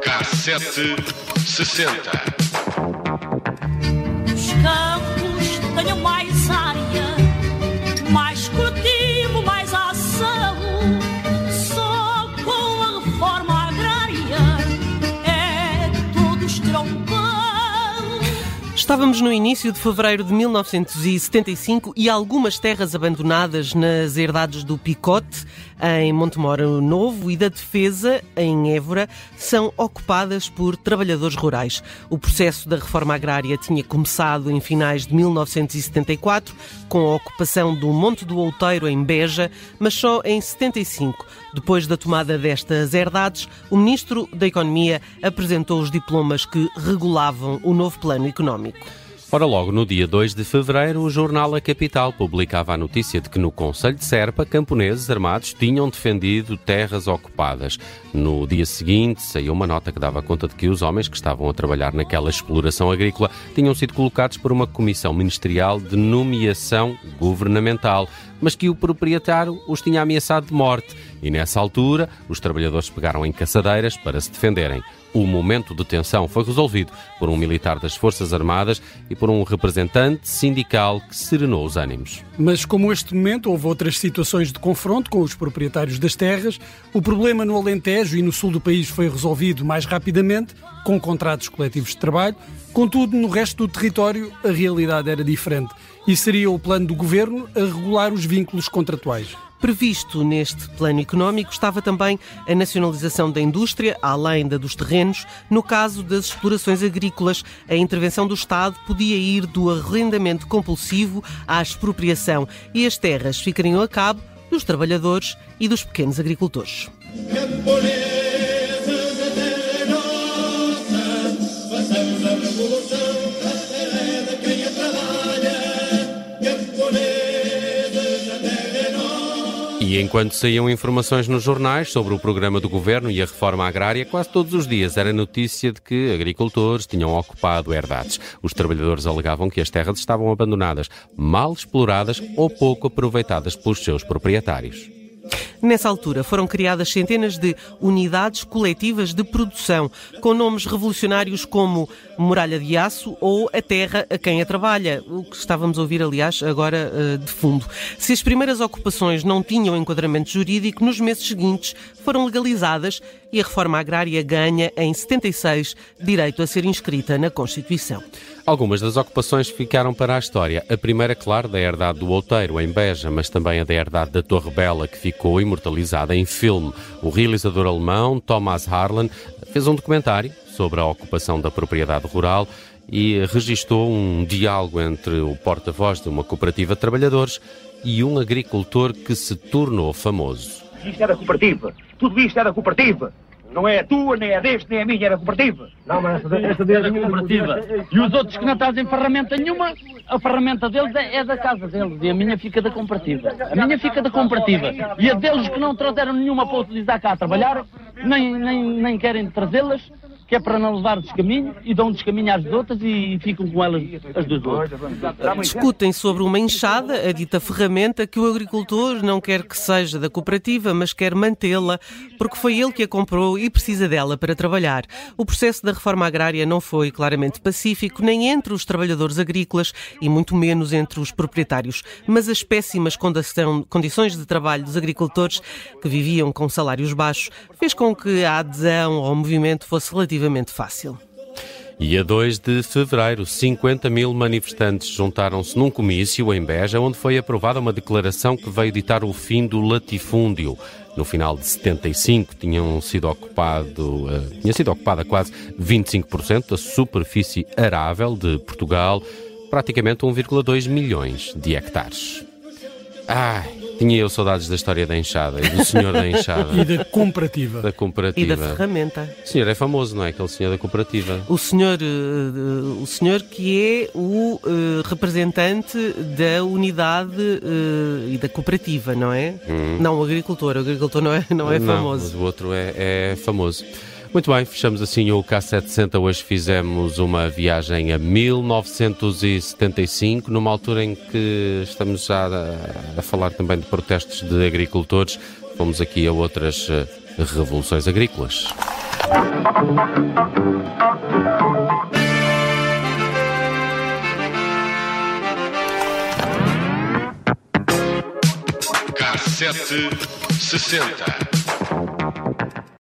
Cassete sessenta. Estávamos no início de fevereiro de 1975 e algumas terras abandonadas nas herdades do Picote, em Montemoro Novo, e da Defesa, em Évora, são ocupadas por trabalhadores rurais. O processo da reforma agrária tinha começado em finais de 1974, com a ocupação do Monte do Outeiro, em Beja, mas só em 75, depois da tomada destas herdades, o Ministro da Economia apresentou os diplomas que regulavam o novo plano económico. Ora, logo no dia 2 de fevereiro, o jornal A Capital publicava a notícia de que no Conselho de Serpa, camponeses armados tinham defendido terras ocupadas. No dia seguinte, saiu uma nota que dava conta de que os homens que estavam a trabalhar naquela exploração agrícola tinham sido colocados por uma comissão ministerial de nomeação governamental, mas que o proprietário os tinha ameaçado de morte. E nessa altura, os trabalhadores pegaram em caçadeiras para se defenderem. O momento de tensão foi resolvido por um militar das Forças Armadas e por um representante sindical que serenou os ânimos. Mas como este momento houve outras situações de confronto com os proprietários das terras, o problema no Alentejo e no sul do país foi resolvido mais rapidamente, com contratos coletivos de trabalho. Contudo, no resto do território, a realidade era diferente e seria o plano do governo a regular os vínculos contratuais. Previsto neste plano económico estava também a nacionalização da indústria, além da dos terrenos. No caso das explorações agrícolas, a intervenção do Estado podia ir do arrendamento compulsivo à expropriação e as terras ficariam a cabo dos trabalhadores e dos pequenos agricultores. E enquanto saíam informações nos jornais sobre o programa do governo e a reforma agrária, quase todos os dias era notícia de que agricultores tinham ocupado herdades. Os trabalhadores alegavam que as terras estavam abandonadas, mal exploradas ou pouco aproveitadas pelos seus proprietários. Nessa altura foram criadas centenas de unidades coletivas de produção, com nomes revolucionários como Muralha de Aço ou A Terra a quem a trabalha, o que estávamos a ouvir, aliás, agora uh, de fundo. Se as primeiras ocupações não tinham enquadramento jurídico, nos meses seguintes foram legalizadas e a reforma agrária ganha, em 76, direito a ser inscrita na Constituição. Algumas das ocupações ficaram para a história. A primeira, claro, da herdade do Outeiro, em Beja, mas também a da herdade da Torre Bela, que ficou imortalizada em filme. O realizador alemão Thomas Harlan fez um documentário sobre a ocupação da propriedade rural e registou um diálogo entre o porta-voz de uma cooperativa de trabalhadores e um agricultor que se tornou famoso. Isto era cooperativa. Tudo isto era cooperativa. Não é a tua, nem a deste, nem a minha, era cooperativa. Não, mas esta, esta deles é cooperativa. E os outros que não trazem ferramenta nenhuma, a ferramenta deles é, é da casa deles e a minha fica da cooperativa. A minha fica da cooperativa. E a deles que não trouxeram nenhuma para utilizar cá a trabalhar, nem, nem, nem querem trazê-las, que é para não levar descaminho e dão descaminho às outras e ficam com elas as duas outras. Discutem sobre uma enxada, a dita ferramenta, que o agricultor não quer que seja da cooperativa, mas quer mantê-la, porque foi ele que a comprou e precisa dela para trabalhar. O processo da reforma agrária não foi claramente pacífico, nem entre os trabalhadores agrícolas e muito menos entre os proprietários. Mas as péssimas condições de trabalho dos agricultores, que viviam com salários baixos, fez com que a adesão ao movimento fosse relativamente fácil. E a 2 de fevereiro, 50 mil manifestantes juntaram-se num comício em Beja, onde foi aprovada uma declaração que veio ditar o fim do latifúndio. No final de 75 tinham sido ocupado, uh, tinha sido ocupada quase 25% da superfície arável de Portugal, praticamente 1,2 milhões de hectares. Ai, tinha eu saudades da história da enxada e do senhor da enxada. E da comparativa. Da comparativa. E da ferramenta. O senhor é famoso, não é? Aquele senhor da cooperativa. O senhor, uh, o senhor que é o uh, representante da unidade uh, e da cooperativa, não é? Hum. Não, o agricultor. O agricultor não é, não é não, famoso. Mas o outro é, é famoso. Muito bem, fechamos assim o K760. Hoje fizemos uma viagem a 1975, numa altura em que estamos já a, a falar também de protestos de agricultores. Fomos aqui a outras eh, revoluções agrícolas. K760.